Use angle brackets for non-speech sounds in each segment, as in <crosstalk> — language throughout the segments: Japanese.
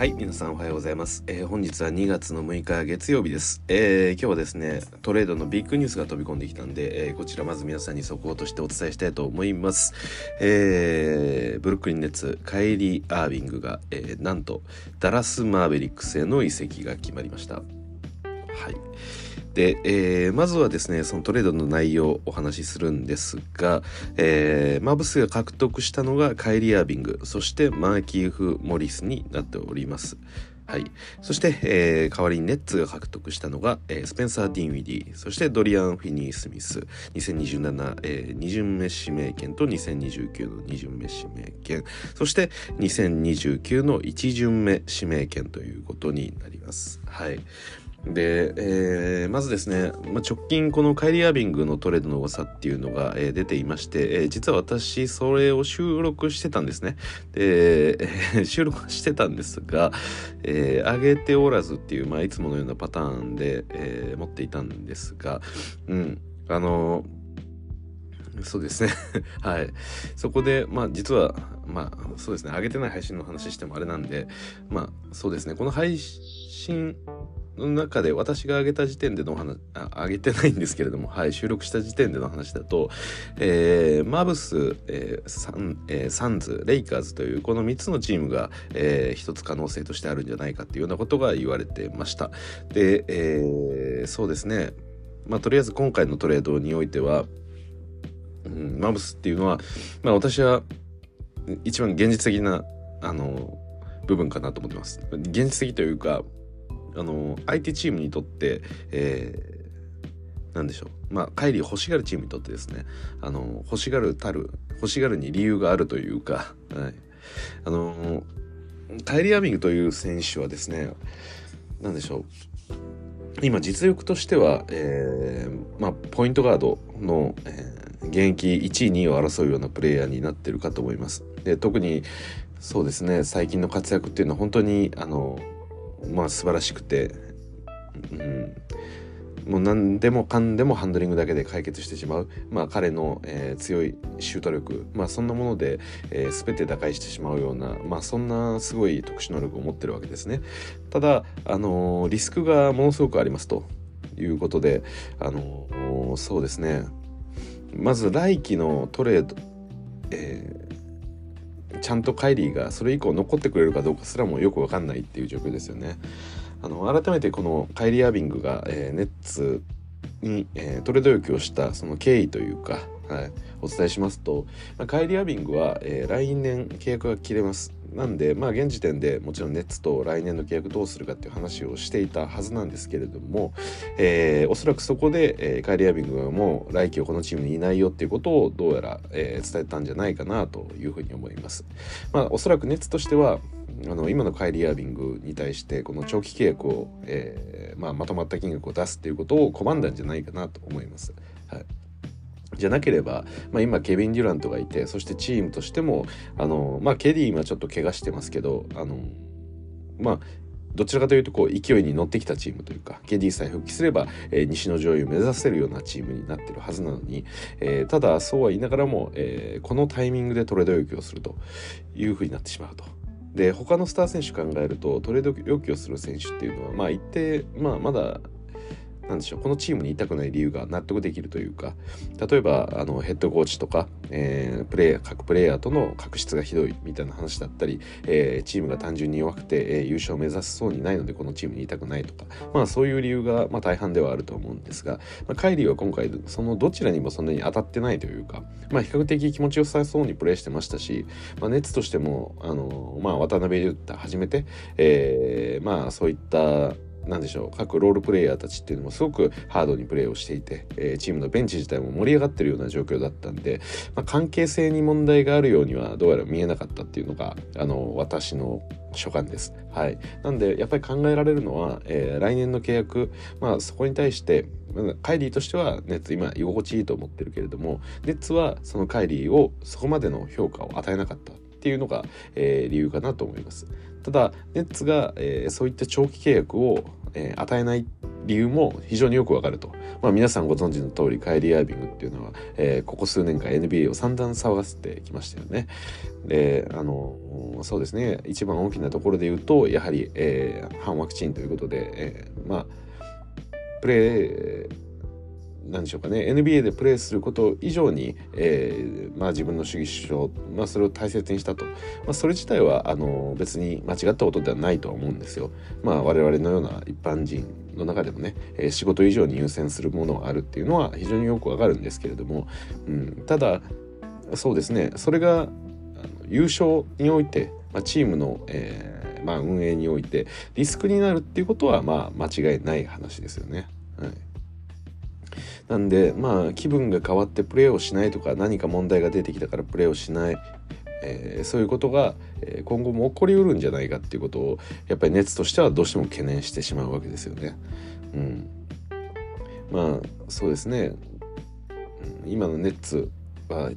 はい、皆さんおはようございます。えー、本日は2月の6日月曜日です、えー、今日はですね、トレードのビッグニュースが飛び込んできたんで、えー、こちらまず皆さんに速報としてお伝えしたいと思います。えブルックリンネッツ、カイリー・アービングが、えなんとダラス・マーベリックスへの移籍が決まりました。はい。で、えー、まずはですね、そのトレードの内容をお話しするんですが、えー、マブスが獲得したのがカイリー・アービング、そしてマーキーフ・モリスになっております。はい。そして、えー、代わりにネッツが獲得したのが、えー、スペンサー・ディンウィディ、そしてドリアン・フィニー・スミス、2027、えー、2巡目指名権と2029の2巡目指名権、そして2029の1巡目指名権ということになります。はい。で、えー、まずですね、まあ、直近このカイリー・アービングのトレードの噂っていうのが、えー、出ていまして、えー、実は私それを収録してたんですね。で、えー、<laughs> 収録してたんですが、えー、上げておらずっていう、まあ、いつものようなパターンで、えー、持っていたんですが、うん、あのそうですね <laughs> はい。そこで、まあ実は、まあそうですね、上げてない配信の話してもあれなんで、まあそうですね、この配信の中で私が挙げた時点での話あ挙げてないんですけれども、はい、収録した時点での話だと、えー、マブス、えーサンえー、サンズレイカーズというこの3つのチームが、えー、一つ可能性としてあるんじゃないかっていうようなことが言われてました。で、えー、そうですねまあとりあえず今回のトレードにおいては、うん、マブスっていうのは、まあ、私は一番現実的なあの部分かなと思ってます。現実的というかあの相手チームにとって、えー、なんでしょう。まあカイリー欲しがるチームにとってですね。あの欲しがるたる欲しがるに理由があるというか、<laughs> はい、あのカイリー・アビングという選手はですね何でしょう。今実力としては、えーまあ、ポイントガードの、えー、現役1位2位を争うようなプレイヤーになってるかと思います。で特にそうですね最近の活躍っていうのは本当にあのまあ素晴らしくて、うん、もう何でもかんでもハンドリングだけで解決してしまう、まあ、彼の、えー、強いシュート力、まあ、そんなもので、えー、全て打開してしまうような、まあ、そんなすごい特殊能力を持ってるわけですね。ただ、あのー、リスクがものすごくありますと。いうことで、あのー、そうですね。まず来季のトレード、えちゃんとカイリーがそれ以降残ってくれるかどうかすらもよく分かんないっていう状況ですよね。あの改めてこのカイリー・アービングが、えー、ネッツに、えー、トレード要求をしたその経緯というか、はい、お伝えしますと、まあ、カイリー・アービングは、えー、来年契約が切れます。なんでまあ現時点でもちろんネッツと来年の契約どうするかっていう話をしていたはずなんですけれども、えー、おそらくそこで、えー、カイリー・アービングがもう来季はこのチームにいないよっていうことをどうやら、えー、伝えたんじゃないかなというふうに思います。まあおそらくネッツとしてはあの今のカイリー・アービングに対してこの長期契約を、えーまあ、まとまった金額を出すっていうことを拒んだんじゃないかなと思います。はいじゃなければ、まあ、今ケビン・デュラントがいてそしてチームとしてもあの、まあ、ケディ今ちょっと怪我してますけどあのまあどちらかというとこう勢いに乗ってきたチームというか KD さえ復帰すれば、えー、西の上位を目指せるようなチームになってるはずなのに、えー、ただそうは言いながらも、えー、このタイミングでトレード要求をするというふうになってしまうと。で他のスター選手考えるとトレード要求をする選手っていうのはまあ一定、まあ、まだなんでしょうこのチームにいたくない理由が納得できるというか例えばあのヘッドコーチとか、えー、プレイヤー各プレイヤーとの確執がひどいみたいな話だったり、えー、チームが単純に弱くて、えー、優勝を目指すそうにないのでこのチームにいたくないとか。まあそういう理由が、まあ、大半ではあると思うんですが、まあ、カイリーは今回そのどちらにもそんなに当たってないというか、まあ、比較的気持ちよさそうにプレーしてましたし、まあ、ネッツとしてもあの、まあ、渡辺裕太始めて、えー、まあそういった何でしょう各ロールプレイヤーたちっていうのもすごくハードにプレーをしていて、えー、チームのベンチ自体も盛り上がってるような状況だったんで、まあ、関係性に問題があるようにはどうやら見えなかったっていうのがあの私の所感です。はい、なんでやっぱり考えられるのは、えー、来年の契約、まあ、そこに対してカイリーとしてはネッツ今居心地いいと思ってるけれどもネッツはそのカイリーをそこまでの評価を与えなかったっていうのが、えー、理由かなと思います。ただネッツが、えー、そういった長期契約をえー、与えない理由も非常によくわかると。まあ皆さんご存知の通りカイリー・アービングっていうのは、えー、ここ数年間 NBA を散々騒がせてきましたよね。で、あの、そうですね、一番大きなところで言うと、やはり、えー、反ワクチンということで、えー、まあ、プレー、何でしょうかね NBA でプレーすること以上に、えーまあ、自分の主義主張、まあ、それを大切にしたと、まあ、それ自体はあの別に間違ったことではないとは思うんですよ。まあ、我々のような一般人の中でもね、えー、仕事以上に優先するものがあるっていうのは非常によくわかるんですけれども、うん、ただそうですねそれが優勝において、まあ、チームの、えーまあ、運営においてリスクになるっていうことはまあ間違いない話ですよね。はいなんでまあ気分が変わってプレーをしないとか何か問題が出てきたからプレーをしない、えー、そういうことが今後も起こりうるんじゃないかっていうことをやっぱり熱としてはどうしても懸念してしまうわけですよね。うん、まあそうですね。今のネッツは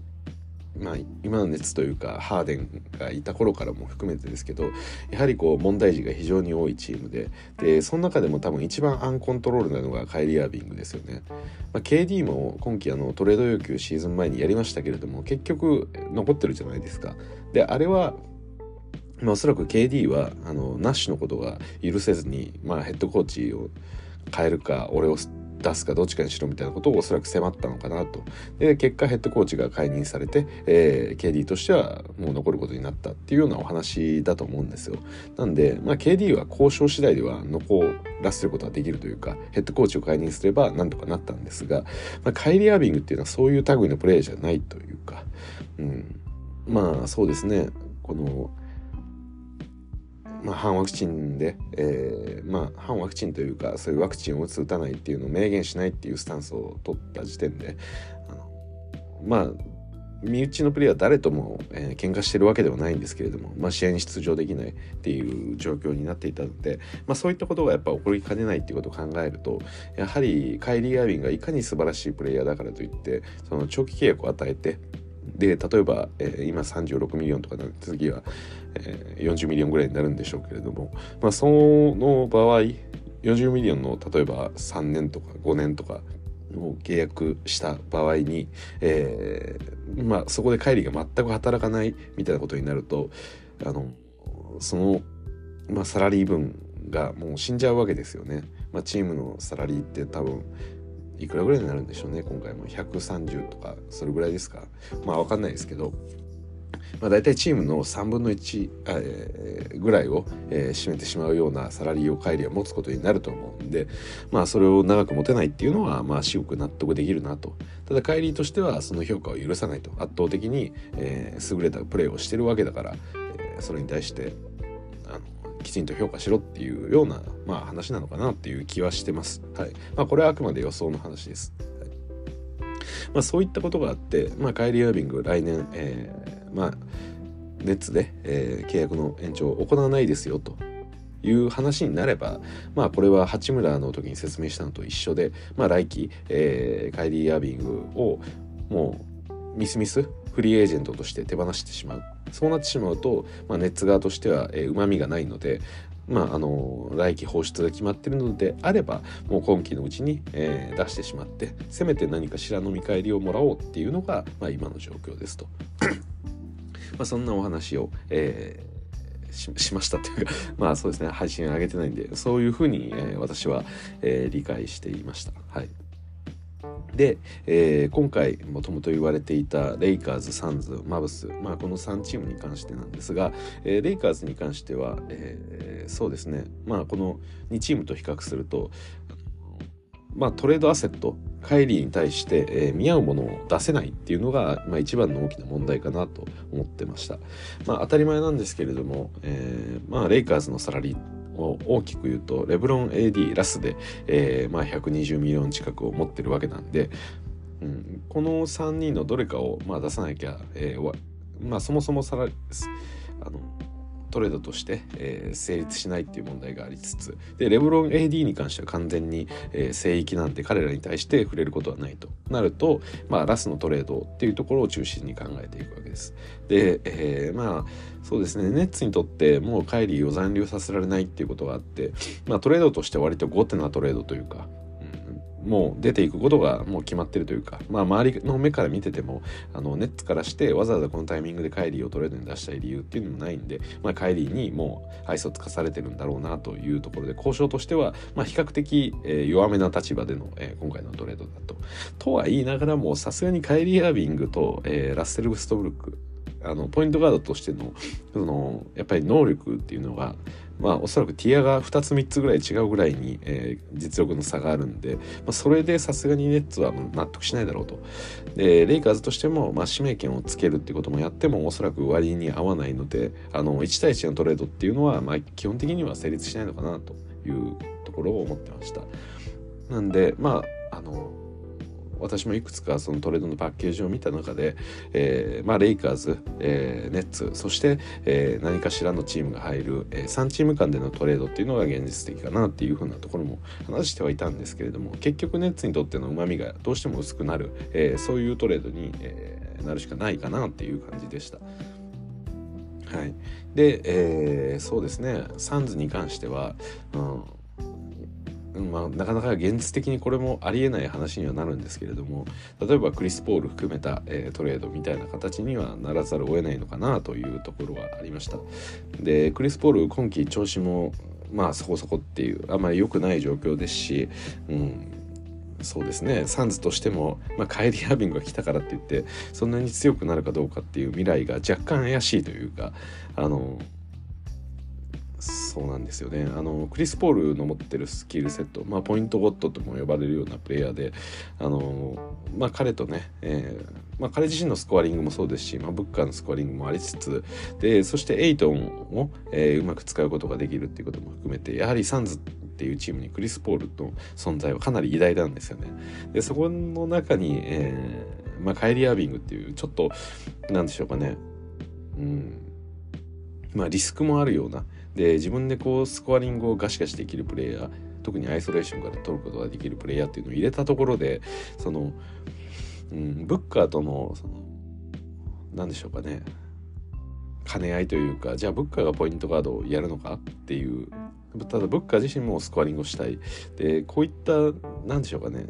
まあ、今の熱というかハーデンがいた頃からも含めてですけどやはりこう問題児が非常に多いチームででその中でも多分一番アンコントロールなのがカイリー・アービングですよね。まあ、KD も今季あのトレード要求シーズン前にやりましたけれども結局残ってるじゃないですか。であれはまあ、おそらく KD はあのナッシュのことが許せずに、まあ、ヘッドコーチを変えるか俺を出すかどっちかにしろみたいなことをおそらく迫ったのかなと。で、結果ヘッドコーチが解任されて、えー、KD としてはもう残ることになったっていうようなお話だと思うんですよ。なんで、まあ、KD は交渉次第では残らせることはできるというか、ヘッドコーチを解任すればなんとかなったんですが、まあ、カイリー・アービングっていうのはそういう類のプレーじゃないというか、うん、まあそうですね、この、まあ、反ワクチンで、えー、まあ、反ワクチンというかそういうワクチンを打つ打たないっていうのを明言しないっていうスタンスを取った時点であのまあ身内のプレーは誰とも、えー、喧嘩してるわけではないんですけれども、まあ、試合に出場できないっていう状況になっていたので、まあ、そういったことがやっぱ起こりかねないっていうことを考えるとやはりカイリー・アービンがいかに素晴らしいプレイヤーだからといってその長期契約を与えてで例えば、えー、今36ミリオンとかな次は、えー、40ミリオンぐらいになるんでしょうけれども、まあ、その場合40ミリオンの例えば3年とか5年とかの契約した場合に、えー、まあ、そこでカイリーが全く働かないみたいなことになるとあのその、まあ、サラリー分がもう死んじゃうわけですよね。まあ、チームのサラリーって多分いくらぐらいになるんでしょうね今回も130とかそれぐらいですかまあ分かんないですけどまあ、大体チームの3分の1、えー、ぐらいを、えー、占めてしまうようなサラリーを帰りは持つことになると思うんで、まあ、それを長く持てないっていうのは、まあ、至極納得できるなと。ただ、帰りとしてはその評価を許さないと。圧倒的に、えー、優れたプレーをしてるわけだから、えー、それに対してきちんと評価しろっていうような、まあ、話なのかなっていう気はしてます。はいまあ、これはあくまで予想の話です。はいまあ、そういったことがあって、まあ、カイリー・アービング来年、えー、まあネッツで、えー、契約の延長を行わないですよという話になればまあこれは八村の時に説明したのと一緒でまあ来季、えー、カイリー・アービングをもうミスミスフリーエージェントとして手放してしまうそうなってしまうと、まあ、ネッツ側としてはうま、みがないのでまあ、あの来季放出が決まってるのであればもう今季のうちに、えー、出してしまってせめて何かしらの見返りをもらおうっていうのが、まあ、今の状況ですと。<coughs> まあ、そんなお話を、えー、しましたというか <laughs> まあそうですね配信上げてないんでそういうふうに、えー、私は、えー、理解していました。はいで、えー、今回もともと言われていたレイカーズ、サンズ、マブス、まあ、この3チームに関してなんですが、えー、レイカーズに関しては、えー、そうですね、まあ、この2チームと比較すると、まあ、トレードアセットカイリーに対して、えー、見合うものを出せないっていうのが、まあ、一番の大きな問題かなと思ってました。まあ、当たり前なんですけれども、えー、まあ、レイカーズのサラリー大きく言うとレブロン AD ラスで、えーまあ、120ミリオン近くを持ってるわけなんで、うん、この3人のどれかを、まあ、出さなきゃ、えーまあ、そもそもさらあのトレードとして、えー、成立しないっていう問題がありつつでレブロン AD に関しては完全に、えー、聖域なんで彼らに対して触れることはないとなると、まあ、ラスのトレードっていうところを中心に考えていくわけです。で、えー、まあそうですねネッツにとってもうカイリーを残留させられないっていうことがあって、まあ、トレードとして割とゴテなトレードというかもう出ていくことがもう決まってるというか、まあ、周りの目から見ててもあのネッツからしてわざわざこのタイミングでカイリーをトレードに出したい理由っていうのもないんで、まあ、カイリーにもう愛想つかされてるんだろうなというところで交渉としては、まあ、比較的、えー、弱めな立場での、えー、今回のトレードだと。とは言いながらもさすがにカイリー・アービングと、えー、ラッセル・ウストブルックあのポイントガードとしてのそのやっぱり能力っていうのがまあおそらくティアが2つ3つぐらい違うぐらいに、えー、実力の差があるんで、まあ、それでさすがにネッツは納得しないだろうと。でレイカーズとしても、まあ、指名権をつけるってこともやってもおそらく割に合わないのであの1対1のトレードっていうのは、まあ、基本的には成立しないのかなというところを思ってました。なんでまああの私もいくつかそのトレードのパッケージを見た中で、えー、まあ、レイカーズ、えー、ネッツそして、えー、何かしらのチームが入る、え3チーム間でのトレードっていうのが現実的かなっていうふうなところも話してはいたんですけれども結局ネッツにとってのうまみがどうしても薄くなる、えそういうトレードに、えなるしかないかなっていう感じでした。はい、で、えー、そうですねサンズに関しては、うんまあ、なかなか現実的にこれもありえない話にはなるんですけれども例えばクリス・ポール含めた、えー、トレードみたいな形にはならざるを得ないのかなというところはありました。でクリス・ポール今季調子もまあそこそこっていうあんまり良くない状況ですし、うん、そうですね。サンズとしても、まあ、カイリー・ハービングが来たからって言ってそんなに強くなるかどうかっていう未来が若干怪しいというかあのそうなんですよね。あのクリス・ポールの持ってるスキルセット、まあ、ポイントゴットとも呼ばれるようなプレイヤーであの、まあ、彼とね、えーまあ、彼自身のスコアリングもそうですし、まあ、ブッカーのスコアリングもありつつでそしてエイトンを、えー、うまく使うことができるっていうことも含めてやはりサンズっていうチームにクリス・ポールの存在はかなり偉大なんですよね。でそこの中に、えーまあ、カイリー・アービングっていうちょっとなんでしょうかね。うん。まあリスクもあるようなで自分でこうスコアリングをガシガシできるプレイヤー特にアイソレーションから取ることができるプレイヤーっていうのを入れたところでその、うん、ブッカーとのその何でしょうかね兼ね合いというかじゃあブッカーがポイントガードをやるのかっていうただブッカー自身もスコアリングをしたい。でこういった何でしょうかね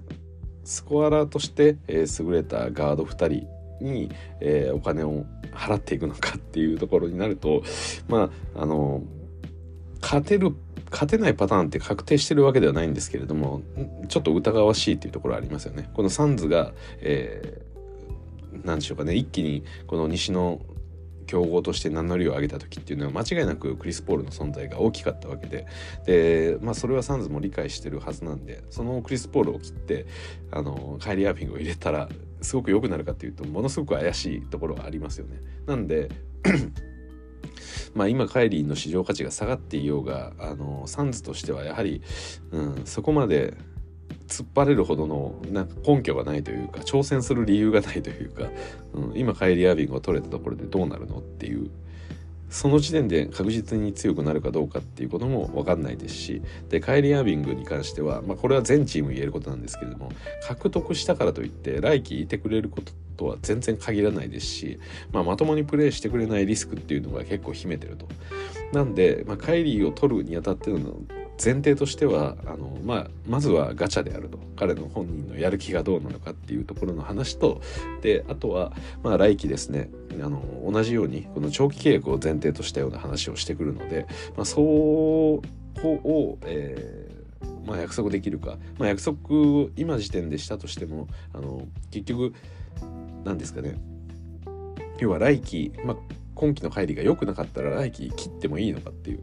スコアラーとして、えー、優れたガード2人に、えー、お金を払っていくのかっていうところになるとまああの勝てる勝てないパターンって確定してるわけではないんですけれどもちょっと疑わしいっていうところありますよね。このサンズが、えー、何でしょうかね一気にこの西の強豪として名乗りを上げた時っていうのは間違いなくクリス・ポールの存在が大きかったわけでで、まあ、それはサンズも理解してるはずなんでそのクリス・ポールを切ってあのカイリー・アーピングを入れたらすごく良くなるかっていうとものすごく怪しいところはありますよね。なんでまあ今カイリーの市場価値が下がっていようがあのサンズとしてはやはり、うん、そこまで突っ張れるほどのなんか根拠がないというか挑戦する理由がないというか、うん、今カイリー・アービングが取れたところでどうなるのっていうその時点で確実に強くなるかどうかっていうことも分かんないですしでカイリー・アービングに関しては、まあ、これは全チーム言えることなんですけれども獲得したからといって来季いてくれることとは全然限らないですし、まあ、まともにプレーしてくれないリスクっていうのが結構秘めてると。なんで、まあ、カイリーを取るにあたっての前提としてはあの、まあ、まずはガチャであると彼の本人のやる気がどうなのかっていうところの話とであとは、まあ、来季ですねあの同じようにこの長期契約を前提としたような話をしてくるので、まあ、そうを、えーまあ、約束できるか、まあ、約束今時点でしたとしてもあの結局何ですかね。要は来季、まあ、今季の帰りが良くなかったら来季切ってもいいのかっていう。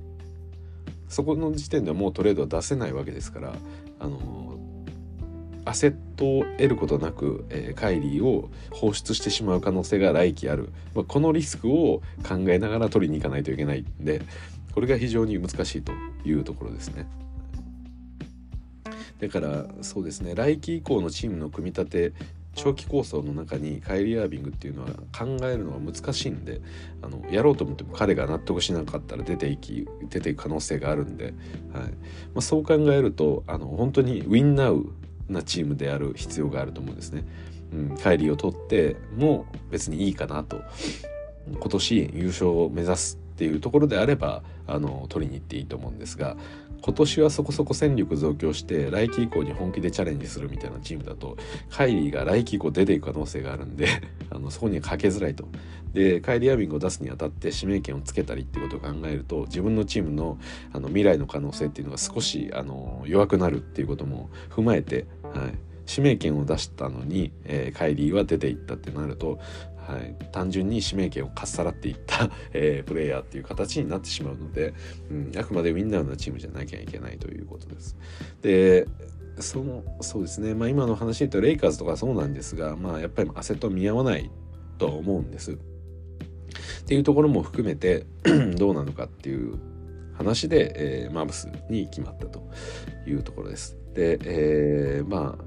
そこの時点ではもうトレードは出せないわけですからあのアセットを得ることなく、えー、カイリーを放出してしまう可能性が来季ある、まあ、このリスクを考えながら取りに行かないといけないんでこれが非常に難しいというところですね。だからそうですね。来季以降のチームの組み立て長期構想の中にカイリー・アービングっていうのは考えるのは難しいんであのやろうと思っても彼が納得しなかったら出ていき出ていく可能性があるんで、はいまあ、そう考えるとあの本当にウィンナウなチームである必要があると思うんですね。うん、カイリーを取っても別にいいかなと今年優勝を目指すっていうところであればあの取りに行っていいと思うんですが今年はそこそこ戦力増強して来季以降に本気でチャレンジするみたいなチームだとカイリーが来季以降出ていく可能性があるんで <laughs> あのそこにはかけづらいと。でカイリー・アビングを出すにあたって指名権をつけたりってことを考えると自分のチームのあの未来の可能性っていうのが少しあの弱くなるっていうことも踏まえて、はい、指名権を出したのに、えー、カイリーは出ていったってなるとはい、単純に指名権をかっさらっていった、<laughs> えー、プレイヤーっていう形になってしまうので、うん、あくまでウィンナーなチームじゃなきゃいけないということです。でそのそうですね、まあ、今の話で言うとレイカーズとかそうなんですが、まあ、やっぱりアセット見合わないとは思うんです。っていうところも含めて <clears throat> どうなのかっていう話で、えー、マブスに決まったというところです。で、えー、まあ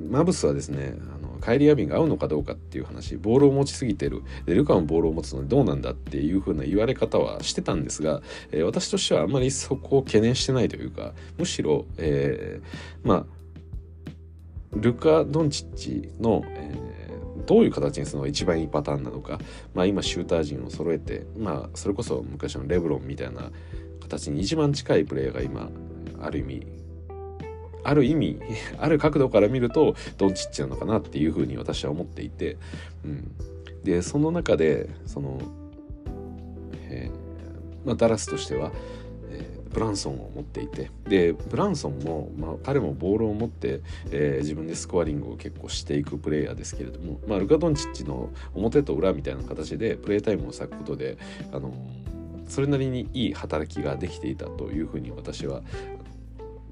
マブスはですねカイリー・アビが合うのかどうかっていう話ボールを持ちすぎてる。でルカもボールを持つのにどうなんだっていう風な言われ方はしてたんですが、えー、私としてはあんまりそこを懸念してないというかむしろ、えー、まあルカ・ドンチッチの、えー、どういう形にするのが一番いいパターンなのか、まあ、今シューター陣を揃えて、まあ、それこそ昔のレブロンみたいな形に一番近いプレーヤーが今ある意味ある意味 <laughs> ある角度から見るとドンチッチなのかなっていうふうに私は思っていて、うん、でその中でその、えーまあ、ダラスとしては、えー、ブランソンを持っていてでブランソンも、まあ、彼もボールを持って、えー、自分でスコアリングを結構していくプレイヤーですけれども、まあ、ルカ・ドンチッチの表と裏みたいな形でプレータイムを割くことであのそれなりにいい働きができていたというふうに私は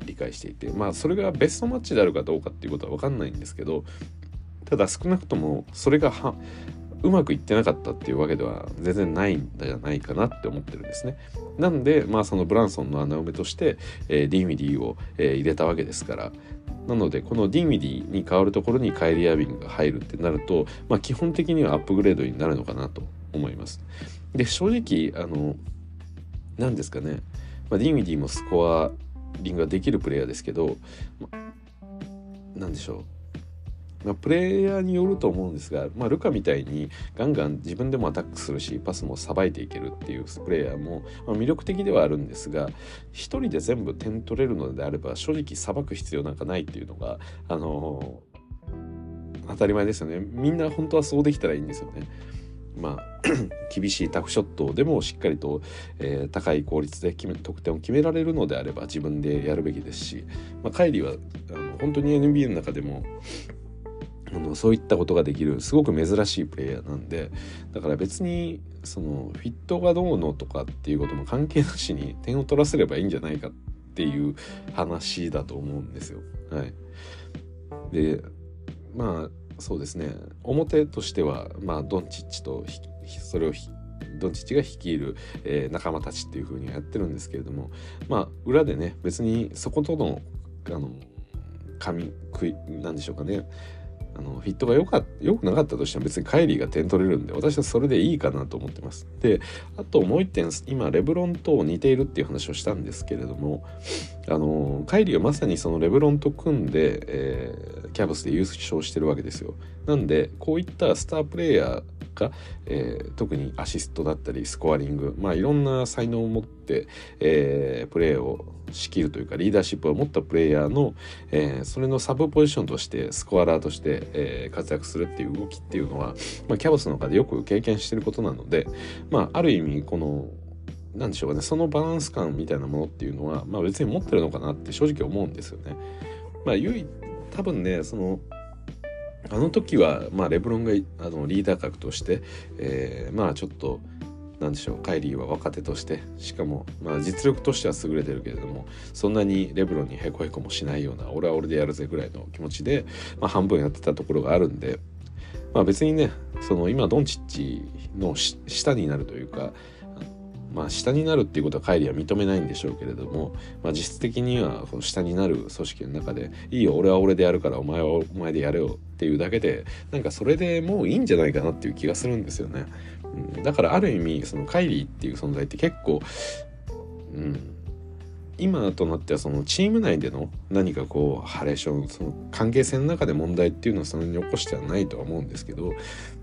理解していてまあそれがベストマッチであるかどうかっていうことは分かんないんですけどただ少なくともそれがうまくいってなかったっていうわけでは全然ないんじゃないかなって思ってるんですね。なんでまあそのブランソンの穴埋めとして、えー、ディンウィディを、えー、入れたわけですからなのでこのディンウィディに変わるところにカイリー・アービングが入るってなると、まあ、基本的にはアップグレードになるのかなと思います。で正直あの何ですかね、まあ、ディンウィディもスコアリングができるプレイヤーですけど、ま、なんでしょう、まあ、プレイヤーによると思うんですが、まあ、ルカみたいにガンガン自分でもアタックするしパスもさばいていけるっていうプレイヤーも、まあ、魅力的ではあるんですが一人で全部点取れるのであれば正直さばく必要なんかないっていうのがあのー、当たり前ですよねみんな本当はそうできたらいいんですよね。まあ <clears throat> 厳しいタフショットでもしっかりと、えー、高い効率で決め得点を決められるのであれば自分でやるべきですし、まあ、カイリーはあの本当に NBA の中でもあのそういったことができるすごく珍しいプレイヤーなんでだから別にそのフィットがどうのとかっていうことも関係なしに点を取らせればいいんじゃないかっていう話だと思うんですよ。はい、でまあそうですね。表としては、まあ、ドンチッチとそれをドンチッチが率いる、えー、仲間たちっていう風にやってるんですけれどもまあ裏でね別にそことのあの紙食いなんでしょうかね。あのフィットが良か良くなかったとしても別にカイリーが点取れるんで私はそれでいいかなと思ってます。であともう一点今レブロンと似ているっていう話をしたんですけれどもあのカイリーはまさにそのレブロンと組んで、えー、キャブスで優勝してるわけですよ。なんでこういったスタープレイヤーが、えー、特にアシストだったりスコアリングまあいろんな才能を持って、えー、プレーを仕切るというかリーダーシップを持ったプレイヤーの、えー、それのサブポジションとしてスコアラーとして、えー、活躍するっていう動きっていうのは、まあ、キャバスの中でよく経験してることなので、まあ、ある意味この何でしょうかねそのバランス感みたいなものっていうのは、まあ、別に持ってるのかなって正直思うんですよね。まあ、唯多分ねそのあの時は、まあ、レブロンがあのリーダー格として、えー、まあちょっと何でしょうカイリーは若手としてしかも、まあ、実力としては優れてるけれどもそんなにレブロンにへこへこもしないような俺は俺でやるぜぐらいの気持ちで、まあ、半分やってたところがあるんで、まあ、別にねその今ドンチッチの下になるというかまあ、下になるっていうことはカイリーは認めないんでしょうけれども、まあ、実質的には下になる組織の中で「いいよ俺は俺でやるからお前はお前でやれよ」っていうだけでなんかそれでもういいんじゃないかなっていう気がするんですよね。うん、だからある意味そのカイリーっていう存在って結構、うん、今となってはそのチーム内での何かこうハレーションその関係性の中で問題っていうのはそんなに起こしてはないとは思うんですけど、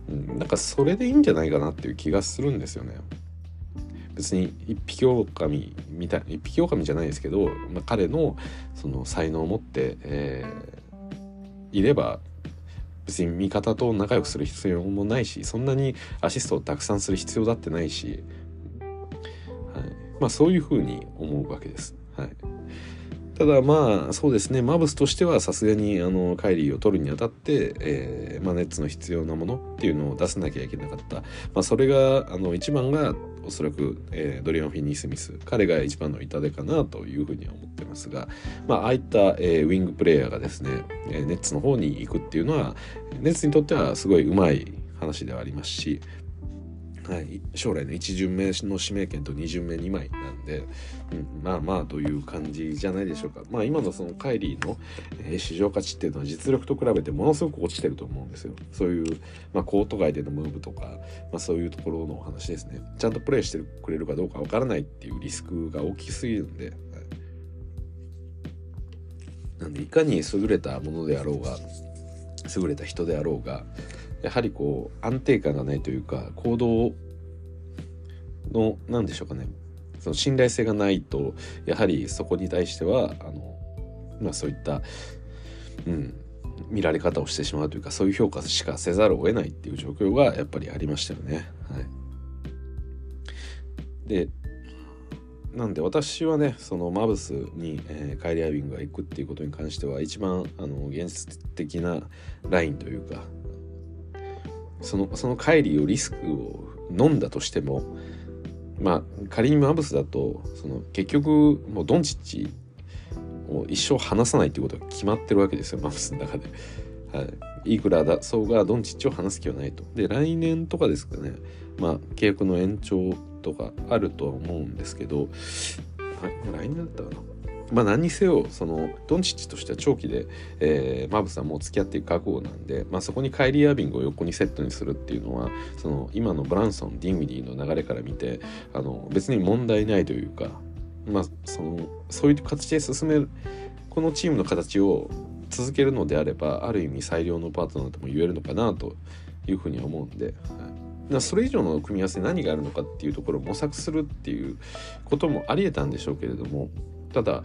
うん、なんかそれでいいんじゃないかなっていう気がするんですよね。別に一匹狼みたい一匹狼じゃないですけど、まあ、彼のその才能を持って、えー、いれば別に味方と仲良くする必要もないしそんなにアシストをたくさんする必要だってないし、はい。まあ、そういうふうに思うわけです。はい、ただまあそうですね。マブスとしてはさすがにあのカイリーを取るにあたって、えーまあ、ネッツの必要なものっていうのを出さなきゃいけなかった、まあ、それがあの一番がおそらく、えー、ドリアン・フィニー・スミス彼が一番の痛手かなというふうには思ってますが、まあ、ああいった、えー、ウィングプレーヤーがですね、えー、ネッツの方に行くっていうのはネッツにとってはすごいうまい話ではありますし、はい、将来の1巡目の指名権と2巡目2枚なんで、うん、まあまあという感じじゃないでしょうか。まあ今のそのカイリーの、えー、市場価値っていうのは実力と比べてものすごく落ちてると思うんですよ。そういう、まあ、コート外でのムーブとか、まあ、そういうところのお話ですね。ちゃんとプレイしてくれるかどうかわからないっていうリスクが大きすぎるんで。はい、なんでいかに優れたものであろうが優れた人であろうがやはりこう安定感がないというか行動の何でしょうかねその信頼性がないとやはりそこに対してはあの、まあ、そういった、うん、見られ方をしてしまうというかそういう評価しかせざるを得ないっていう状況がやっぱりありましたよね。はい、でなんで私はねそのマブスに、えー、カイリー・アイビングが行くっていうことに関しては一番あの現実的なラインというかそのそのカイリーをリスクを飲んだとしてもまあ仮にマブスだとその結局もうドンチッチを一生離さないってことが決まってるわけですよマブスの中で。はい、いくらだそうがドンチッチを離す気はないと。で来年とかですかねまあ契約の延長とかあるとは思うんですけど、はい、来年だったかなまあ何にせよそのドンチッチとしては長期で、えー、マブさんも付き合っていく覚悟なんで、まあ、そこにカイリー・アービングを横にセットにするっていうのはその今のブランソンディンウィディの流れから見てあの別に問題ないというか、まあ、そのそういう形で進めるこのチームの形を続けるのであればある意味最良のパートナーとも言えるのかなというふうに思うんで。はいそれ以上の組み合わせ何があるのかっていうところを模索するっていうこともありえたんでしょうけれどもただ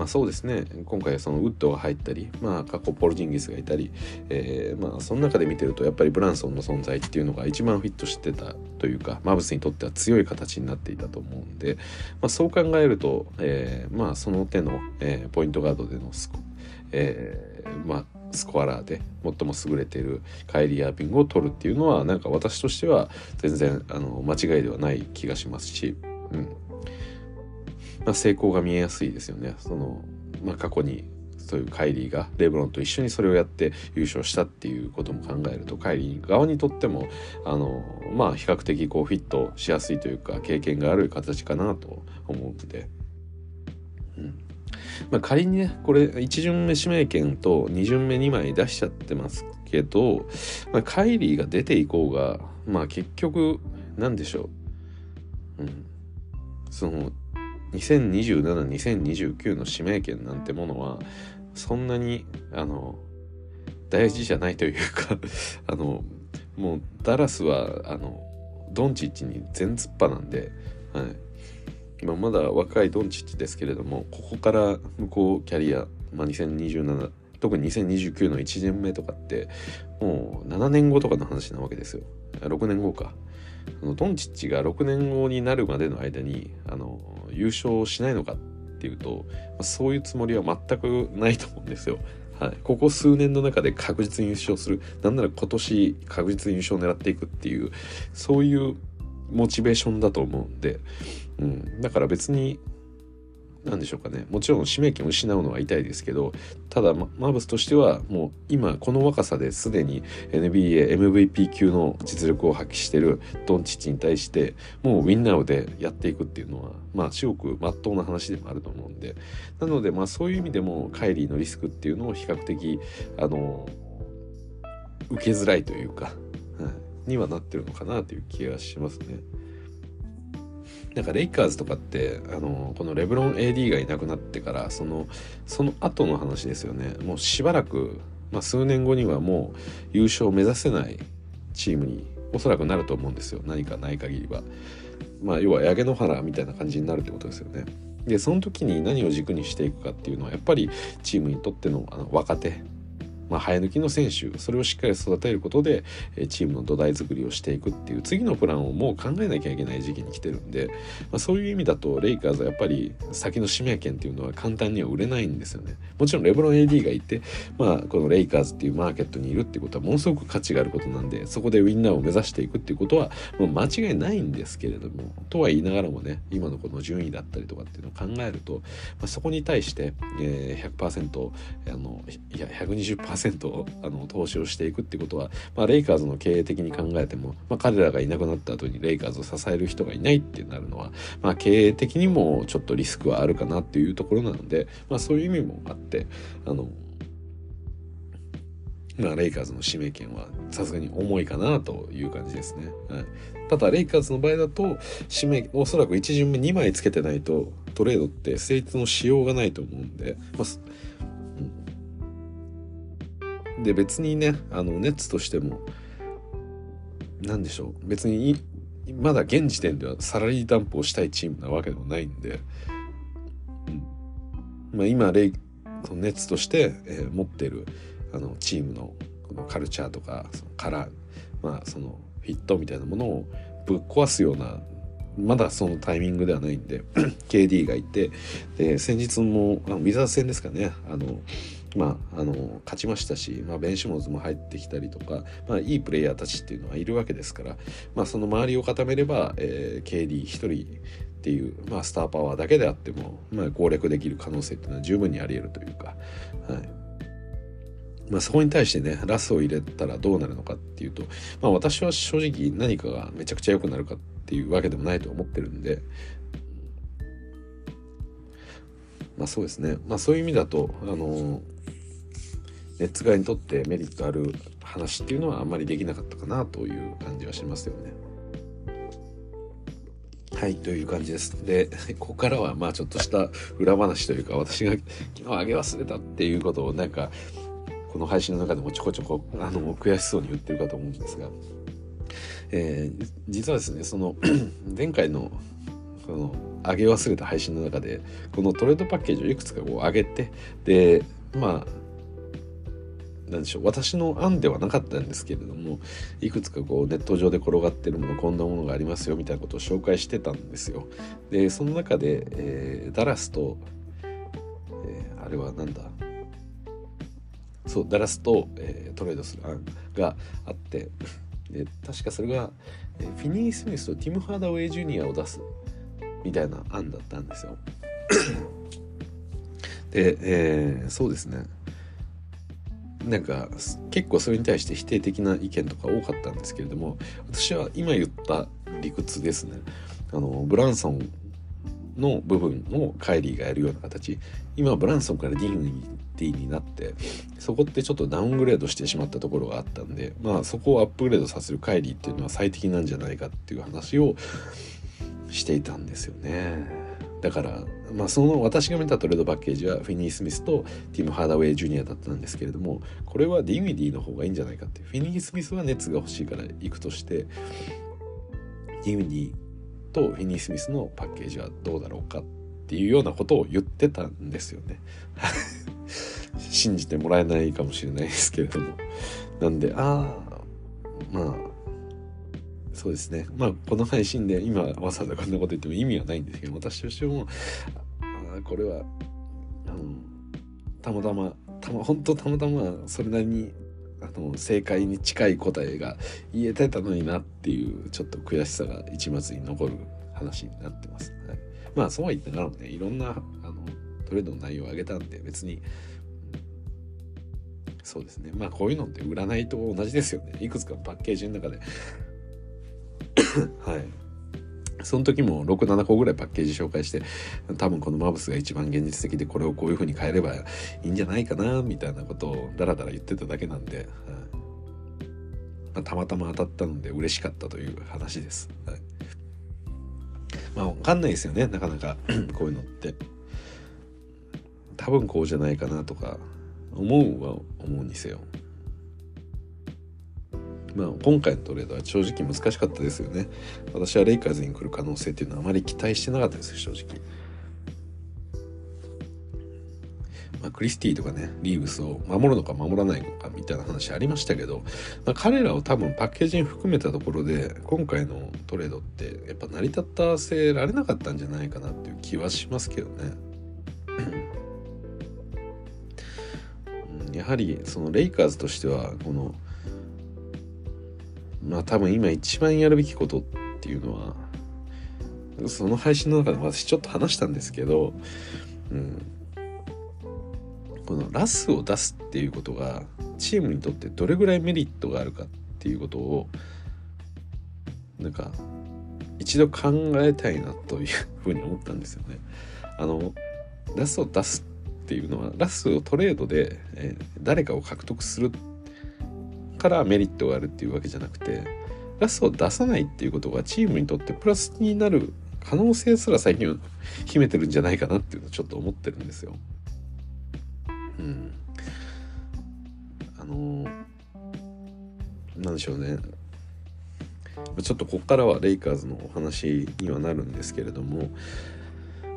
まあそうですね。今回はそのウッドが入ったり、まあ、過去ポルジンギスがいたり、えー、まあその中で見てるとやっぱりブランソンの存在っていうのが一番フィットしてたというかマブスにとっては強い形になっていたと思うんで、まあ、そう考えると、えー、まあその手の、えー、ポイントガードでのスコ,、えーまあ、スコアラーで最も優れているカイリー・アーピングを取るっていうのはなんか私としては全然あの間違いではない気がしますし、うん。まあ、成功が見えやすいですよね。そのまあ、過去にそういうカイリーがレブロンと一緒にそれをやって優勝したっていうことも考えるとカイリー側にとってもあのまあ比較的こうフィットしやすいというか経験がある形かなと思うので、うん。まあ、仮にねこれ1巡目指名権と2巡目2枚出しちゃってますけど、まあ、カイリーが出ていこうがまあ結局何でしょう、うん、その20272029の指名権なんてものはそんなにあの大事じゃないというか <laughs> あのもうダラスはあのドンチッチに全突破なんで、はい、今まだ若いドンチッチですけれどもここから向こうキャリア、まあ、2027特に2029の1年目とかってもう7年後とかの話なわけですよ。6年後か。ドンチッチが6年後になるまでの間にあの優勝しないのかっていうと、まそういうつもりは全くないと思うんですよ。はい、ここ数年の中で確実に優勝する。なんなら今年確実に優勝を狙っていくっていうそういうモチベーションだと思うんで、うん、だから別に何でしょうかねもちろん指名権を失うのは痛いですけどただマーブスとしてはもう今この若さですでに NBAMVP 級の実力を発揮してるドンチッチに対してもうウィンナーでやっていくっていうのはまあ至極真っ当な話でもあると思うんでなのでまあそういう意味でもカイリーのリスクっていうのを比較的あの受けづらいというか、はい、にはなってるのかなという気がしますね。なんかレイカーズとかってあのこのレブロン AD がいなくなってからそのその後の話ですよねもうしばらく、まあ、数年後にはもう優勝を目指せないチームにおそらくなると思うんですよ何かない限りは。まあ要は焼け野原みたいな感じになるってことですよね。でその時に何を軸にしていくかっていうのはやっぱりチームにとってのあの若手まあ、生え抜きの選手それをしっかり育てることでチームの土台作りをしていくっていう次のプランをもう考えなきゃいけない時期に来てるんで、まあ、そういう意味だとレイカーズはやっぱり先の指名権っていうのは簡単には売れないんですよね。もちろんレブロン AD がいて、まあ、このレイカーズっていうマーケットにいるっていうことはものすごく価値があることなんでそこでウィンナーを目指していくっていうことはもう間違いないんですけれどもとは言いながらもね今のこの順位だったりとかっていうのを考えると、まあ、そこに対して、えー、100%あのいや120%あの投資をしていくってことは、まあ、レイカーズの経営的に考えても、まあ、彼らがいなくなった後にレイカーズを支える人がいないってなるのは、まあ、経営的にもちょっとリスクはあるかなっていうところなので、まあ、そういう意味もあってあのまあ、レイカーズの指名権はさすがに重いかなという感じですね。はい、ただ、レイカーズの場合だと、指名、おそらく1巡目2枚つけてないと、トレードって成立のしようがないと思うんで、まあ、で別にねあのネッツとしても何でしょう別にまだ現時点ではサラリー担保したいチームなわけでもないんで、うん。まあ、今レイそのネッツとして、えー、持ってるあのチームのこのカルチャーとかそのカラー、まあ、そのフィットみたいなものをぶっ壊すようなまだそのタイミングではないんで <clears throat> KD がいてで先日もあのウィザーズ戦ですかねあのまあ、あの勝ちましたし、まあ、ベンシモズも入ってきたりとか、まあ、いいプレイヤーたちっていうのはいるわけですから、まあ、その周りを固めれば、えー、KD1 人っていう、まあ、スターパワーだけであっても、まあ、攻略できる可能性っていうのは十分にあり得るというか、はい。まあ、そこに対してねラスを入れたらどうなるのかっていうと、まあ、私は正直何かがめちゃくちゃ良くなるかっていうわけでもないと思ってるんで、まあそうですね。まあそういう意味だとあのネッツ側にとってメリットある話っていうのはあんまりできなかったかなという感じはしますよね。はいという感じです。で <laughs> ここからはまあちょっとした裏話というか私が昨日あげ忘れたっていうことをなんかこの配信の中でもちょこちょこあの悔しそうに言ってるかと思うんですが、えー、実はですねその前回のその上げ忘れた配信の中でこのトレードパッケージをいくつかこう上げてでまあ何でしょう私の案ではなかったんですけれどもいくつかこうネット上で転がってるものこんなものがありますよみたいなことを紹介してたんですよ。でその中で、えー、ダラスと、えー、あれはなんだ？そうダラスと、えー、トレードする案があってで確かそれが、えー、フィニー・スミスとティム・ハーダウェイ・ジュニアを出すみたいな案だったんですよ。で、えー、そうですねなんか結構それに対して否定的な意見とか多かったんですけれども私は今言った理屈ですねあのブランソンの部分をカイリーがやるような形今ブランソンからディグニティになってそこってちょっとダウングレードしてしまったところがあったんでまあそこをアップグレードさせるカイリーっていうのは最適なんじゃないかっていう話をしていたんですよね。だからまあその私が見たトレードパッケージはフィニー・スミスとティム・ハーダウェイ・ジュニアだったんですけれどもこれはディンウィディの方がいいんじゃないかってフィニー・スミスはネッツが欲しいから行くとしてディンウィディとフィニー・スミスのパッケージはどうだろうかっていうようなことを言ってたんですよね。<laughs> 信じてもらえないかもしれないですけれども。なんでああまあそうですね。まあこの配信で今わざわざこんなこと言っても意味はないんですけど私としてもあこれは、うん、たまたまたま本当たまたまそれなりにあの正解に近い答えが言えてたのになっていうちょっと悔しさが一末に残る話になってます。はい、まあそうは言ってならね。いろんなあのトレードの内容を上げたんで別にそうですね。まあこういうのって占いと同じですよね。いくつかパッケージの中で <coughs> はいその時も67個ぐらいパッケージ紹介して多分このマブスが一番現実的でこれをこういう風に変えればいいんじゃないかなみたいなことをダラダラ言ってただけなんで、はいまあ、たまたま当たったので嬉しかったという話です。はい、まあ分かんないですよねなかなか <coughs> こういうのって。多分こうじゃないかなとか思うは思うにせよ。まあ、今回のトレードは正直難しかったですよね。私はレイカーズに来る可能性っていうのはあまり期待してなかったです正直。まあ、クリスティとかねリーブスを守るのか守らないのかみたいな話ありましたけど、まあ、彼らを多分パッケージに含めたところで今回のトレードってやっぱ成り立たせられなかったんじゃないかなっていう気はしますけどね。やはりそのレイカーズとしてはこのまあ多分今一番やるべきことっていうのはその配信の中で私ちょっと話したんですけど、うん、このラスを出すっていうことがチームにとってどれぐらいメリットがあるかっていうことをなんか一度考えたいなというふうに思ったんですよね。あのラスを出すっていうのはラスをトレードで、え、誰かを獲得するっからメリットがあるっていうわけじゃなくてラスを出さないっていうことがチームにとってプラスになる可能性すら最近は秘めてるんじゃないかなっていうのをちょっと思ってるんですよ。うん。あのなんでしょうね。ちょっとここからはレイカーズのお話にはなるんですけれども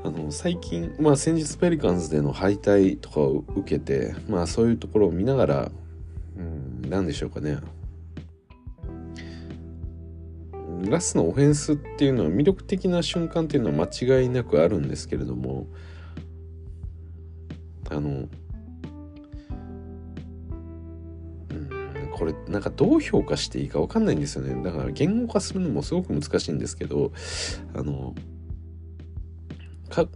あの最近、まあ、先日ペリカンズでの敗退とかを受けて、まあ、そういうところを見ながらうん何でしょうかね。ラスのオフェンスっていうのは魅力的な瞬間っていうのは間違いなくあるんですけれどもあのうんこれなんかどう評価していいか分かんないんですよね。だから言語化するのもすごく難しいんですけどあのか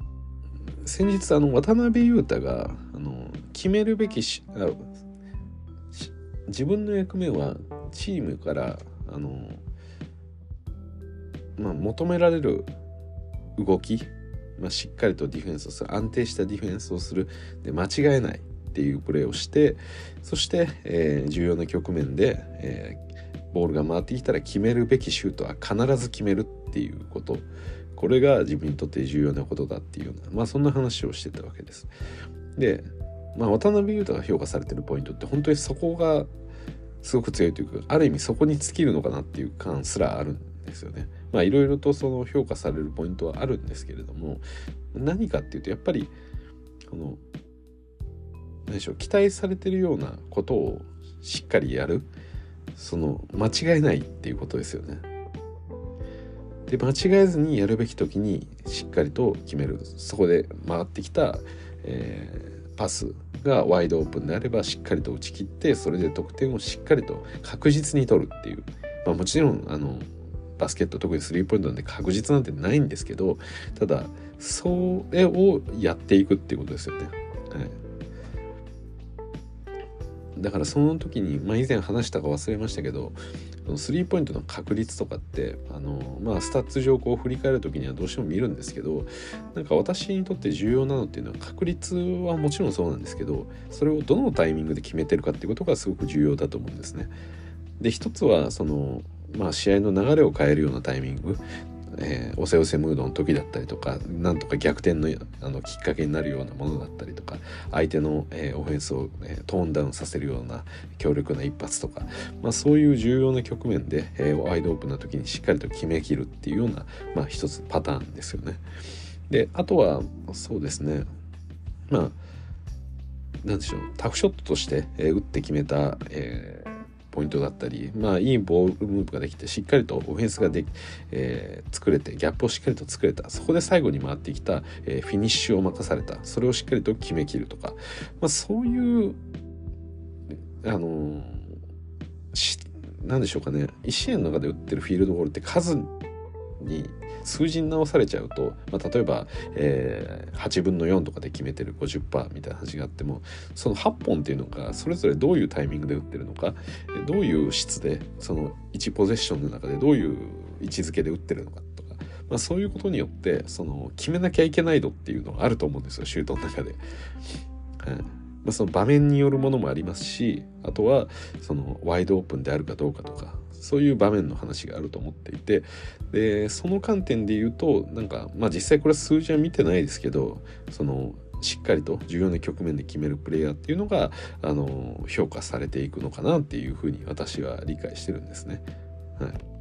先日あの渡辺裕太があの決めるべきしあ自分の役目はチームからあの、まあ、求められる動き、まあ、しっかりとディフェンスをする安定したディフェンスをするで間違えないっていうプレーをしてそして、えー、重要な局面で、えー、ボールが回ってきたら決めるべきシュートは必ず決めるっていうことこれが自分にとって重要なことだっていうようなまあそんな話をしてたわけです。でまあ、渡辺裕太が評価されてるポイントって本当にそこがすごく強いというかある意味そこに尽きるのかなっていう感すらあるんですよね。まあいろいろとその評価されるポイントはあるんですけれども何かっていうとやっぱりこの何でしょう期待されてるようなことをしっかりやるその間違えないっていうことですよね。で間違えずにやるべき時にしっかりと決めるそこで回ってきた、えー、パスがワイドオープンであればしっかりと打ち切ってそれで得点をしっかりと確実に取るっていう、まあ、もちろんあのバスケット特にスリーポイントなんで確実なんてないんですけどただそれをやっていくっていうことですよね。はいだからその時に、まあ、以前話したか忘れましたけどスリーポイントの確率とかってあの、まあ、スタッツ上こう振り返る時にはどうしても見るんですけどなんか私にとって重要なのっていうのは確率はもちろんそうなんですけどそれをどのタイミングで決めてるかっていうことがすごく重要だと思うんですね。で一つはそのまあ、試合の流れを変えるようなタイミングえー、おせおせムードの時だったりとかなんとか逆転のあのきっかけになるようなものだったりとか相手の、えー、オフェンスを、えー、トーンダウンさせるような強力な一発とか、まあ、そういう重要な局面で、え、ワイドオープンな時にしっかりと決めきるっていうような、まあ、一つパターンですよね。であとはそうですねまあなんでしょうタフショットとして、え、打って決めた、えーポイントだったり、まあ、いいボールムーブができてしっかりとオフェンスがで、えー、作れてギャップをしっかりと作れた。そこで最後に回ってきた、えー、フィニッシュを任された。それをしっかりと決めきるとか、まあ、そういうあのー、何でしょうかね。1試合の中で打ってるフィールドゴールって数に数字に直されちゃうと、まあ、例えば、えー、8分の4とかで決めてる50%みたいな話があってもその8本っていうのがそれぞれどういうタイミングで打ってるのかどういう質でその1ポゼッションの中でどういう位置づけで打ってるのかとか、まあ、そういうことによってその決めなきゃいけない度っていうのがあると思うんですよシュートの中で。はいまあ、その場面によるものもありますしあとはそのワイドオープンであるかどうかとかそういう場面の話があると思っていてでその観点で言うとなんかまあ実際これ数字は見てないですけどそのしっかりと重要な局面で決めるプレイヤーっていうのがあの評価されていくのかなっていうふうに私は理解してるんですね。はい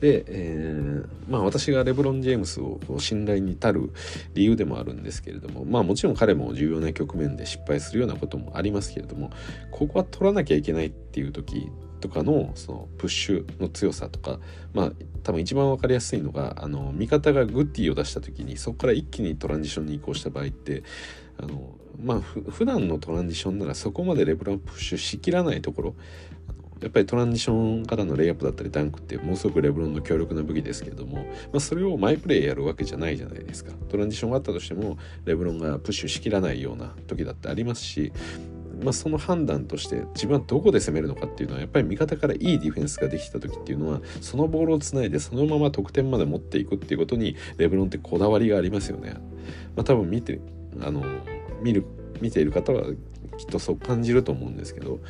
で、えー、まあ私がレブロン・ジェームスを信頼に至る理由でもあるんですけれどもまあもちろん彼も重要な局面で失敗するようなこともありますけれどもここは取らなきゃいけないっていう時とかのそのプッシュの強さとかまあ多分一番分かりやすいのがあの味方がグッディを出した時にそこから一気にトランジションに移行した場合ってあのまあふ普段のトランジションならそこまでレブロンプッシュしきらないところやっぱりトランジションからのレイアップだったりダンクってものすごくレブロンの強力な武器ですけれども、まあ、それをマイプレイやるわけじゃないじゃないですか。トランジションがあったとしてもレブロンがプッシュしきらないような時だってありますしまあ、その判断として自分はどこで攻めるのかっていうのはやっぱり味方からいいディフェンスができた時っていうのはそのボールをつないでそのまま得点まで持っていくっていうことにレブロンってこだわりがありますよね。まあ、多分見てあの見る見ている方はきっとそう感じると思うんですけど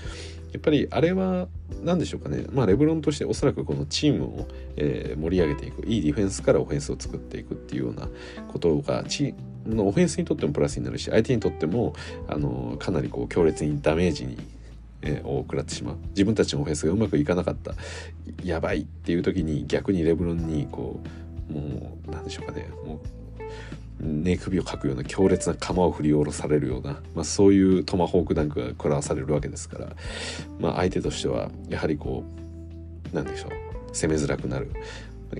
やっぱりあれは何でしょうかね、まあ、レブロンとしておそらくこのチームを、えー、盛り上げていくいいディフェンスからオフェンスを作っていくっていうようなことがチのオフェンスにとってもプラスになるし相手にとってもあのかなりこう強烈にダメージに、えー、を食らってしまう。自分たちのオフェンスがうまくいかなかった。やばい。っていう時に逆にレブロンにこうもう何でしょうかね。もう寝首をかくような強烈な釜を振り下ろされるような、まあ、そういうトマホークダンクが食らわされるわけですから、まあ、相手としてはやはりこうなんでしょう。攻めづらくなる。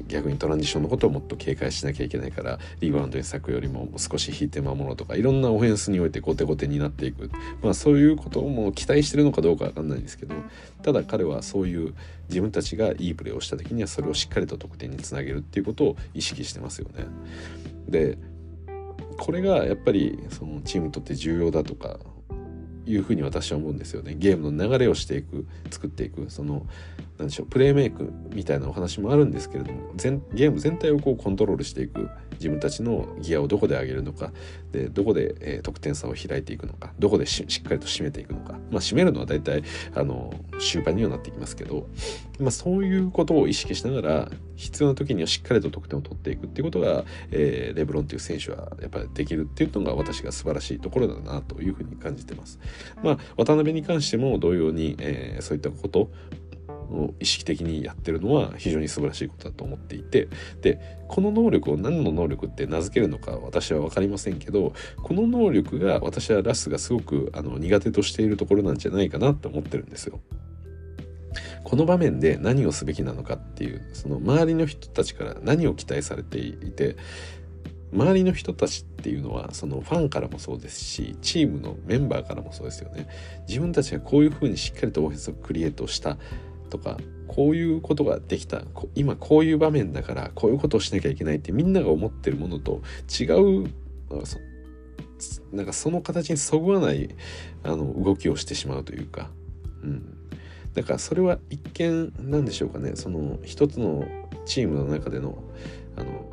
逆にトランジションのことをもっと警戒しなきゃいけないからリバウンドに咲くよりも少し引いて守ろうとかいろんなオフェンスにおいて後手後手になっていく、まあ、そういうことも期待してるのかどうかわかんないんですけどただ彼はそういう自分たちがいいプレーをした時にはそれをしっかりと得点につなげるっていうことを意識してますよね。でこれがやっぱりそのチームにとって重要だとかいうふうに私は思うんですよねゲームの流れをしていく作っていくその何でしょうプレーメイクみたいなお話もあるんですけれども全ゲーム全体をこうコントロールしていく自分たちのギアをどこで上げるのかでどこで、えー、得点差を開いていくのかどこでしっかりと締めていくのかまあ締めるのは大体あの終盤にはなってきますけど、まあ、そういうことを意識しながら必要な時にはしっかりと得点を取っていくっていうことが、えー、レブロンという選手はやっぱりできるっていうのが私が素晴らしいところだなというふうに感じてます。まあ渡辺に関しても同様に、えー、そういったことを意識的にやってるのは非常に素晴らしいことだと思っていてでこの能力を何の能力って名付けるのか私は分かりませんけどこの能力が私はラスがすごくあの苦手としているところなんじゃないかなって思ってるんですよ。この場面で何をすべきなのかっていうその周りの人たちから何を期待されていて周りの人たちっていうのはそのファンからもそうですしチームのメンバーからもそうですよね自分たちがこういうふうにしっかりとオフェンスをクリエイトしたとかこういうことができた。今こういう場面だからこういうことをしなきゃいけないってみんなが思ってるものと違うなんかその形にそぐわないあの動きをしてしまうというか、うん、だからそれは一見何でしょうかね。その一つのチームの中でのあの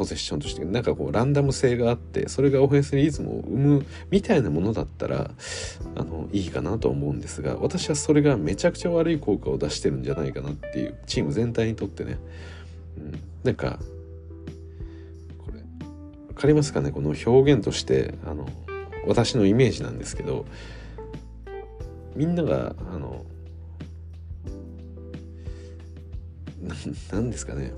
ポゼッションとしてなんかこうランダム性があってそれがオフェンスリズムを生むみたいなものだったらあのいいかなと思うんですが私はそれがめちゃくちゃ悪い効果を出してるんじゃないかなっていうチーム全体にとってね、うん、なんかこれ分かりますかね？この表現としてあの私のイメージなんですけどみんながあの何ですかね？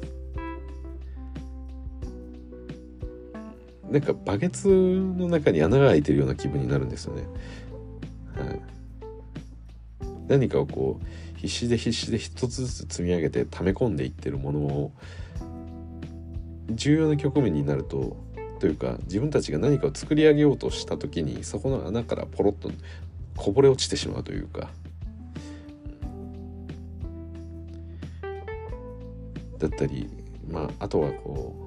なんかバケツの中に穴が開いてるような気分になるんですよね。はい、何かをこう必死で必死で一つずつ積み上げて溜め込んでいってるものを重要な局面になるとというか自分たちが何かを作り上げようとした時にそこの穴からポロッとこぼれ落ちてしまうというか。だったりまああとはこう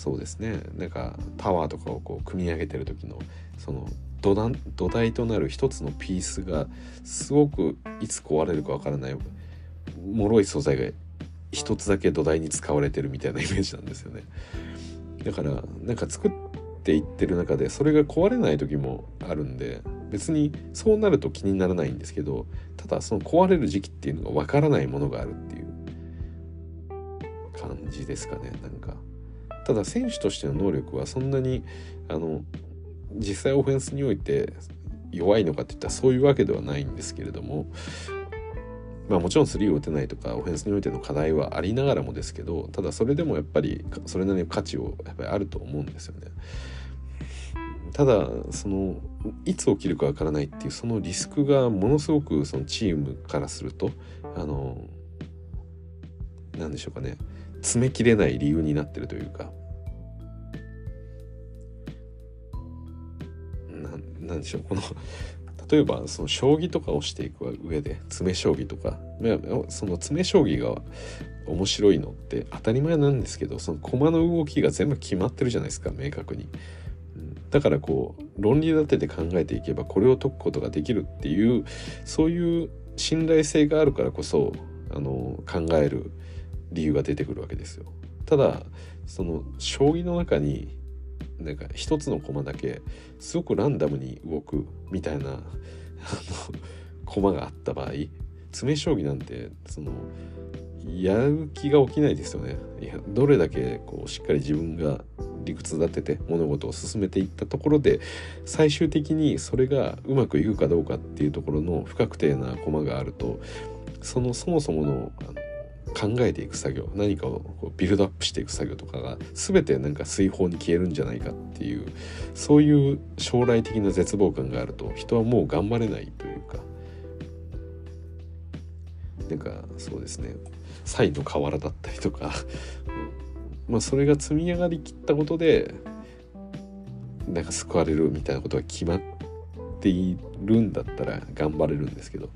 そうですねなんかタワーとかをこう組み上げてる時のその土台土台となる一つのピースがすごくいつ壊れるかわからない脆い素材が一つだけ土台に使われてるみたいな <laughs> イメージなんですよね。だからなんか作っていってる中でそれが壊れない時もあるんで別にそうなると気にならないんですけどただその壊れる時期っていうのがわからないものがあるっていう感じですかねなんか。ただ選手としての能力はそんなにあの実際オフェンスにおいて弱いのかっていったらそういうわけではないんですけれどもまあもちろんスリーを打てないとかオフェンスにおいての課題はありながらもですけどただそれでもやっぱりそれなりの価値をやっぱりあると思うんですよね。ただそのいつ起きるかわからないっていうそのリスクがものすごくそのチームからするとあの何でしょうかね詰めきれない理由になってるというか。なんでしょう。この例えばその将棋とかをしていく上で詰将棋とか。その詰将棋が面白いのって当たり前なんですけどその駒の動きが全部決まってるじゃないですか明確に。だからこう論理立てて考えていけばこれを解くことができるっていうそういう信頼性があるからこそあの考える理由が出てくるわけですよ。ただその将棋の中になんか一つの駒だけすごくランダムに動くみたいなあの駒があった場合詰将棋なんてそのやる気が起きないですよね。いやどれだけこうしっかり自分が理屈立てて物事を進めていったところで最終的にそれがうまくいくかどうかっていうところの不確定な駒があるとそのそもそものあの考えていく作業何かをこうビルドアップしていく作業とかが全てなんか水泡に消えるんじゃないかっていうそういう将来的な絶望感があると人はもう頑張れないというかなんかそうですね。サイの河原だったりとか、<laughs> まあそれが積み上がりきったことでなんか救われるみたいなことが決まっているんだったら頑張れるんですけど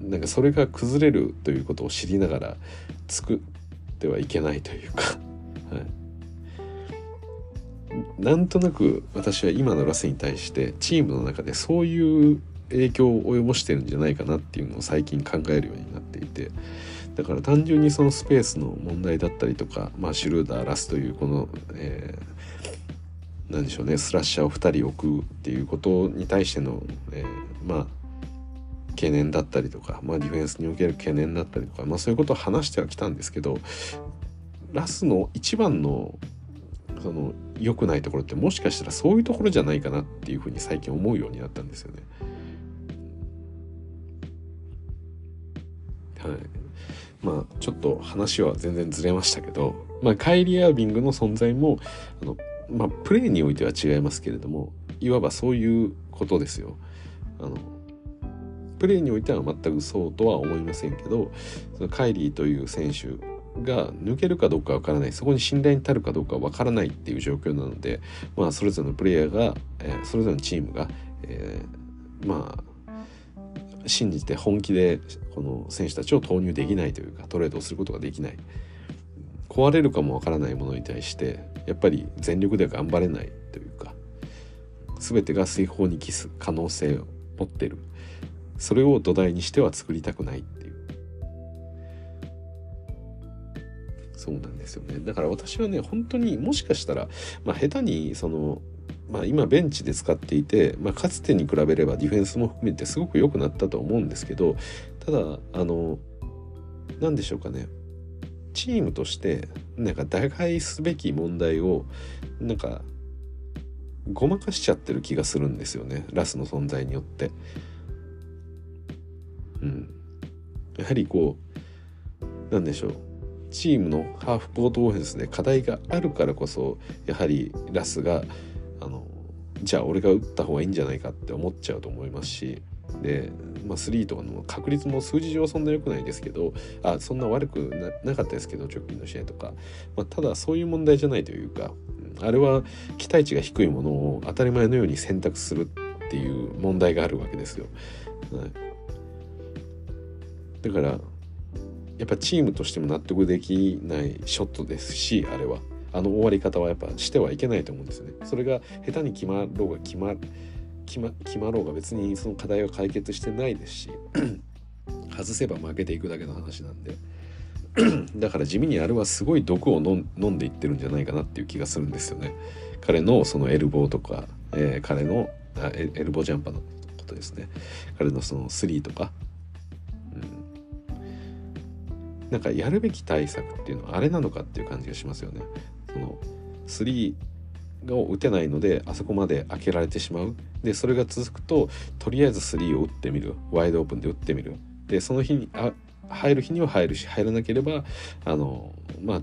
なんかそれが崩れるということを知りながら作ってはいけないというか、<laughs> はい、なんとなく私は今のラスに対してチームの中でそういう影響を及ぼしてるんじゃないかなっていうのを最近考えるようになっていてだから単純にそのスペースの問題だったりとか、まあ、シュルーダーラスというこの、えー、何でしょうねスラッシャーを2人置くっていうことに対しての、えー、まあ懸念だったりとか、まあ、ディフェンスにおける懸念だったりとか、まあ、そういうことを話してはきたんですけどラスの一番のその良くないところってもしかしたらそういうところじゃないかなっていうふうに最近思うようになったんですよね。はい、まあちょっと話は全然ずれましたけど、まあ、カイリー・アービングの存在もあの、まあ、プレーにおいては違いますけれどもいわばそういうことですよ。あのプレーにおいては全くそうとは思いませんけどそのカイリーという選手が抜けるかどうかわからないそこに信頼に足るかどうかわからないっていう状況なので、まあ、それぞれのプレイヤーが、えー、それぞれのチームが、えー、まあ信じて本気でこの選手たちを投入できないというかトレードをすることができない壊れるかもわからないものに対してやっぱり全力では頑張れないというか全てが水泡に帰す可能性を持ってる。それを土台にしては作りたくないっていう。そうなんですよね。だから私はね本当にもしかしたら、まあ、下手にそのまあ、今ベンチで使っていて、まあ、かつてに比べればディフェンスも含めてすごく良くなったと思うんですけどただあの何でしょうかね。チームとしてなんか打開すべき問題をなんかごまかしちゃってる気がするんですよね。ラスの存在によって。うん、やはりこうなんでしょう。チームのハーフコートオフェンスで課題があるからこそやはりラスがあのじゃあ俺が打った方がいいんじゃないかって思っちゃうと思いますしで、まあ、3とかの確率も数字上そんな良くないですけどあそんな悪くなかったですけど直近の試合とか、まあ、ただそういう問題じゃないというかあれは期待値が低いものを当たり前のように選択するっていう問題があるわけですよ。はいだからやっぱチームとしても納得できないショットですしあれはあの終わり方はやっぱしてはいけないと思うんですよね。それが下手に決まろうが決ま決ま決まろうが別にその課題は解決してないですし <clears throat> 外せば負けていくだけの話なんで <clears throat> だから地味にあれはすごい毒を飲んでいってるんじゃないかなっていう気がするんですよね。彼のそのエルボーとか、えー、彼のあエルボージャンパーのことですね彼のその3とか、うん、なんかやるべき対策っていうのはあれなのかっていう感じがしますよね。その3を打てないのであそこまで開けられてしまう。でそれが続くととりあえず3を打ってみる。ワイドオープンで打ってみる。でその日にあ入る日には入るし入らなければあのまあ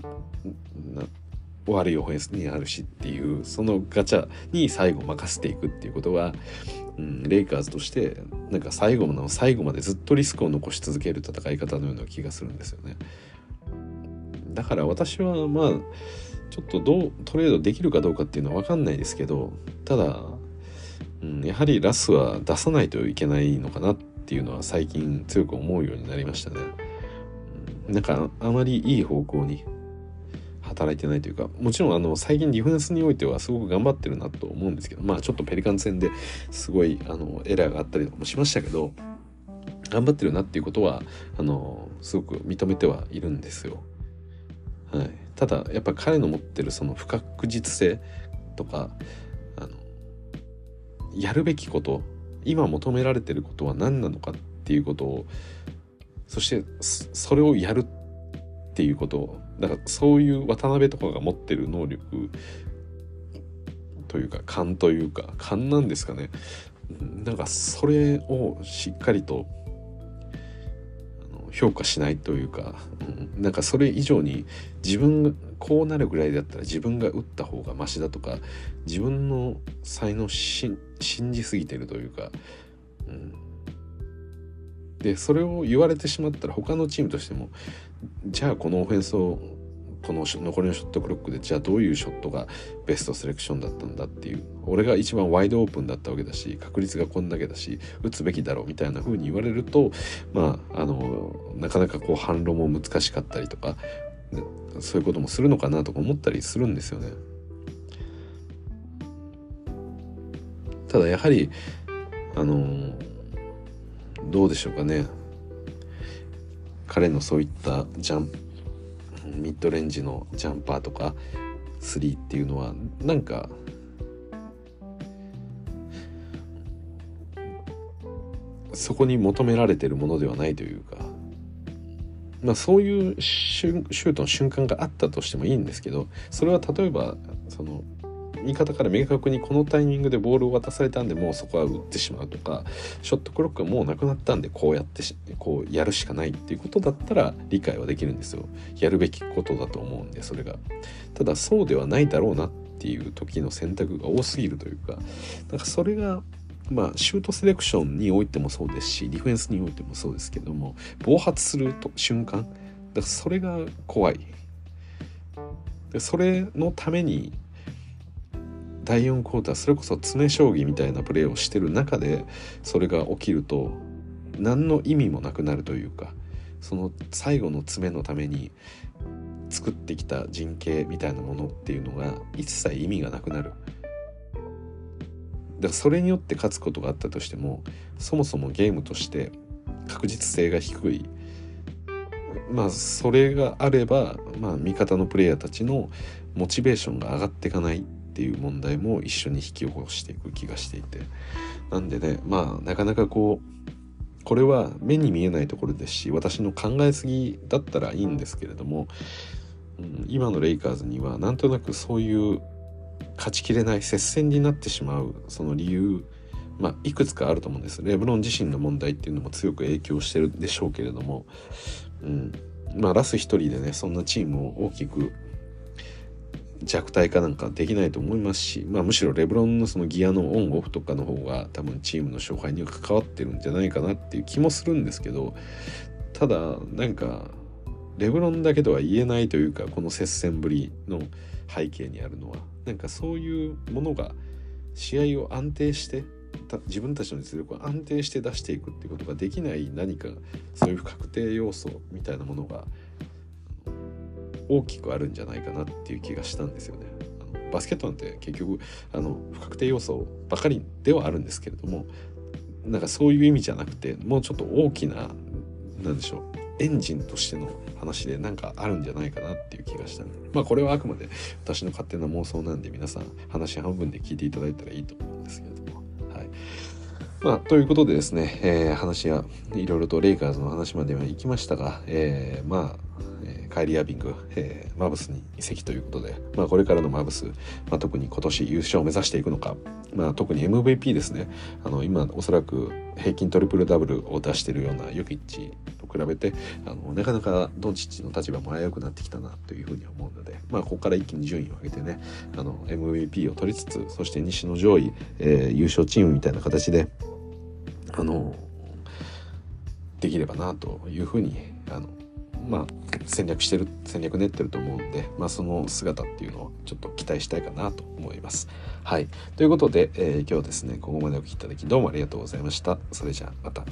悪いオフェンスにあるしっていうそのガチャに最後任せていくっていうことが、うん、レイカーズとしてなんか最後の最後までずっとリスクを残し続ける戦い方のような気がするんですよね。だから私はまあちょっとどうトレードできるかどうかっていうのは分かんないですけどただ、うん、やはりラスは出さないといけないのかなっていうのは最近強く思うようになりましたね。うん、なんかあまりいい方向に働いてないというかもちろんあの最近ディフェンスにおいてはすごく頑張ってるなと思うんですけどまあちょっとペリカン戦ですごいあのエラーがあったりもしましたけど頑張ってるなっていうことはあのすごく認めてはいるんですよ。はい、ただやっぱ彼の持ってるその不確実性とかあのやるべきこと今求められてることは何なのかっていうことをそしてそれをやるっていうことをだからそういう渡辺とかが持ってる能力というか勘というか勘なんですかね。なんかそれをしっかりと評価しないというか、うん、なんかそれ以上に自分がこうなるぐらいだったら自分が打った方がマシだとか自分の才能信じすぎてるというか、うん、でそれを言われてしまったら他のチームとしてもじゃあこのオフェンスをこの残りのショットクロックでじゃあどういうショットがベストセレクションだったんだっていう俺が一番ワイドオープンだったわけだし確率がこんだけだし打つべきだろうみたいな風に言われるとまああのなかなかこう反論も難しかったりとかそういうこともするのかなとか思ったりするんですよね。ただやはりあのどうでしょうかね彼のそういったジャンプミッドレンジのジャンパーとかスリーっていうのはなんかそこに求められてるものではないというかまあそういうシュートの瞬間があったとしてもいいんですけどそれは例えばその味方から明確にこのタイミングでボールを渡されたんでもうそこは打ってしまうとかショットクロックがもうなくなったんでこうやってこうやるしかないっていうことだったら理解はできるんですよ。やるべきことだと思うんでそれが。ただそうではないだろうなっていう時の選択が多すぎるというかなんかそれがまあ、シュートセレクションにおいてもそうですしディフェンスにおいてもそうですけども暴発すると瞬間。だからそれが怖い。それのために第4クォーターそれこそ詰将棋みたいなプレーをしてる中でそれが起きると何の意味もなくなるというかその最後の詰めのために作ってきた陣形みたいなものっていうのが一切意味がなくなる。だからそれによって勝つことがあったとしてもそもそもゲームとして確実性が低いまあそれがあれば、まあ、味方のプレイヤーたちのモチベーションが上がっていかないっていう問題も一緒に引き起こしていく気がしていてなんでねまあなかなかこうこれは目に見えないところですし私の考えすぎだったらいいんですけれども、うん、今のレイカーズにはなんとなくそういう勝ちきれない接戦になってしまうその理由まあ、いくつかあると思うんです。レブロン自身の問題っていうのも強く影響してるでしょうけれども、うん、まあラス一人でねそんなチームを大きく弱体化なんかできないと思いますし、まあ、むしろレブロンのそのギアのオンオフとかの方が多分チームの勝敗には関わってるんじゃないかなっていう気もするんですけどただなんかレブロンだけとは言えないというかこの接戦ぶりの背景にあるのはなんかそういうものが試合を安定して自分たちの実力を安定して出していくっていうことができない何かそういう確定要素みたいなものが大きくあるんじゃないかなっていう気がしたんですよね。あのバスケットなんて結局あの不確定要素ばかりではあるんですけれどもなんかそういう意味じゃなくてもうちょっと大きな何でしょうエンジンとしての話でなんかあるんじゃないかなっていう気がしたまあこれはあくまで私の勝手な妄想なんで皆さん話半分で聞いていただいたらいいと思うんですけれども。はい。まあということでですね、えー、話はいろいろとレイカーズの話までは行きましたが、えー、まあカイリー・アビング、えー、マブスに移籍ということで、まあ、これからのマブス、まあ、特に今年優勝を目指していくのか、まあ、特に MVP ですね。あの今おそらく平均トリプルダブルを出しているようなヨキッチと比べてあのなかなかドンチッチの立場も危うくなってきたなというふうに思うので、まあ、ここから一気に順位を上げてねあの MVP を取りつつそして西の上位、えー、優勝チームみたいな形であのできればなというふうにあのまあ、戦略してる戦略練ってると思うんで、まあ、その姿っていうのをちょっと期待したいかなと思います。はいということで、えー、今日ですねここまでお聴きいただきどうもありがとうございました。それじゃあまた。